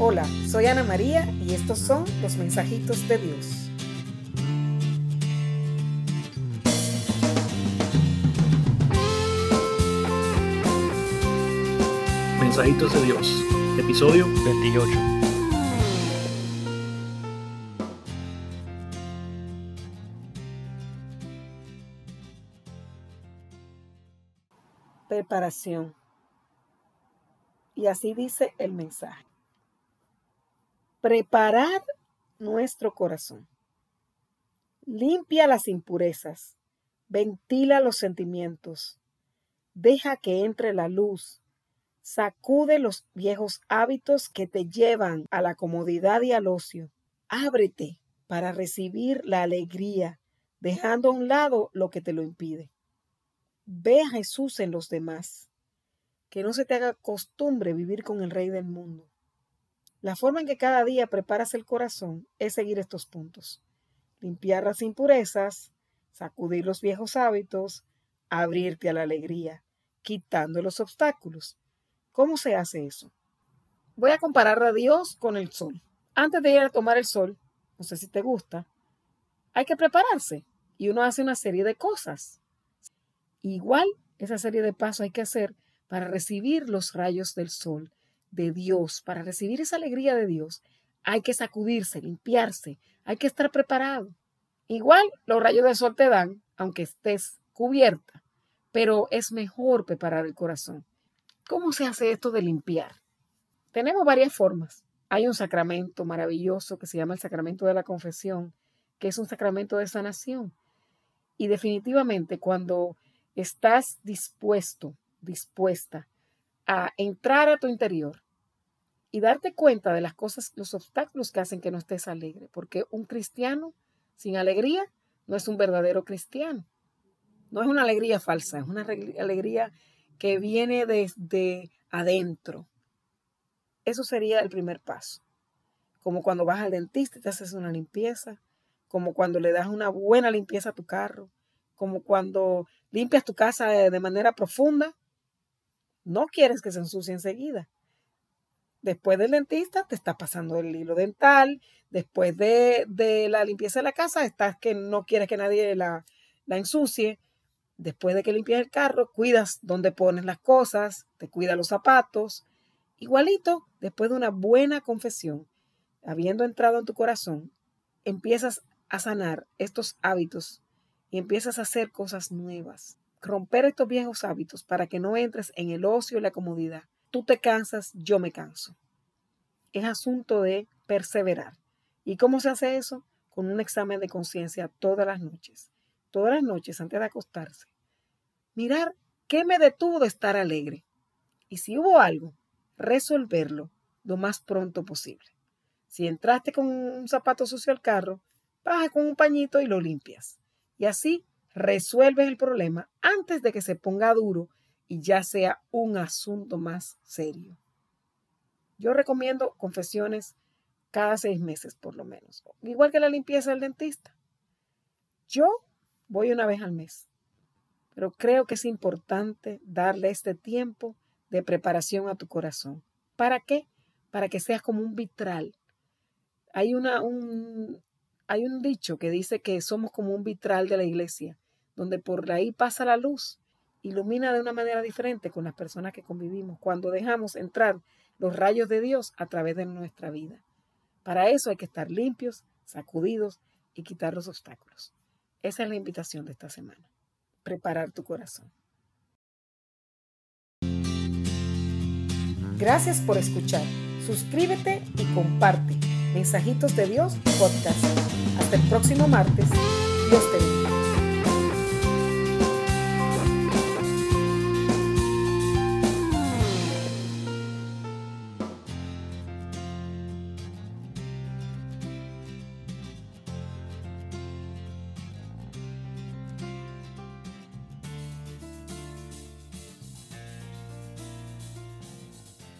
Hola, soy Ana María y estos son los mensajitos de Dios. Mensajitos de Dios, episodio 28. Preparación. Y así dice el mensaje preparar nuestro corazón. Limpia las impurezas, ventila los sentimientos, deja que entre la luz, sacude los viejos hábitos que te llevan a la comodidad y al ocio. Ábrete para recibir la alegría, dejando a un lado lo que te lo impide. Ve a Jesús en los demás, que no se te haga costumbre vivir con el Rey del mundo. La forma en que cada día preparas el corazón es seguir estos puntos. Limpiar las impurezas, sacudir los viejos hábitos, abrirte a la alegría, quitando los obstáculos. ¿Cómo se hace eso? Voy a comparar a Dios con el sol. Antes de ir a tomar el sol, no sé si te gusta, hay que prepararse y uno hace una serie de cosas. Igual esa serie de pasos hay que hacer para recibir los rayos del sol de Dios, para recibir esa alegría de Dios, hay que sacudirse, limpiarse, hay que estar preparado. Igual los rayos de sol te dan, aunque estés cubierta, pero es mejor preparar el corazón. ¿Cómo se hace esto de limpiar? Tenemos varias formas. Hay un sacramento maravilloso que se llama el sacramento de la confesión, que es un sacramento de sanación. Y definitivamente cuando estás dispuesto, dispuesta a entrar a tu interior y darte cuenta de las cosas, los obstáculos que hacen que no estés alegre, porque un cristiano sin alegría no es un verdadero cristiano. No es una alegría falsa, es una alegría que viene desde adentro. Eso sería el primer paso. Como cuando vas al dentista y te haces una limpieza, como cuando le das una buena limpieza a tu carro, como cuando limpias tu casa de manera profunda. No quieres que se ensucie enseguida. Después del dentista te está pasando el hilo dental. Después de, la limpieza de la casa estás que no quieres que nadie la, la ensucie. Después de que limpias el carro, cuidas dónde pones las cosas, te cuidas los zapatos. Igualito, después de una buena confesión, habiendo entrado en tu corazón, empiezas a sanar estos hábitos y empiezas a hacer cosas nuevas. Romper estos viejos hábitos para que no entres en el ocio y la comodidad tú te cansas, yo me canso. Es asunto de perseverar. ¿Y cómo se hace eso? Con un examen de conciencia todas las noches. Todas las noches antes de acostarse. Mirar qué me detuvo de estar alegre. Y si hubo algo, resolverlo lo más pronto posible. Si entraste con un zapato sucio al carro, baja con un pañito y lo limpias. Y así resuelves el problema antes de que se ponga duro y ya sea un asunto más serio. Yo recomiendo confesiones cada seis meses por lo menos, igual que la limpieza del dentista. Yo voy una vez al mes, pero creo que es importante darle este tiempo de preparación a tu corazón. ¿Para qué? Para que seas como un vitral. Hay, una, un, hay un dicho que dice que somos como un vitral de la iglesia, donde por ahí pasa la luz ilumina de una manera diferente con las personas que convivimos cuando dejamos entrar los rayos de Dios a través de nuestra vida. Para eso hay que estar limpios, sacudidos y quitar los obstáculos. Esa es la invitación de esta semana. Preparar tu corazón. Gracias por escuchar. Suscríbete y comparte. Mensajitos de Dios podcast. Hasta el próximo martes. Dios te bendiga.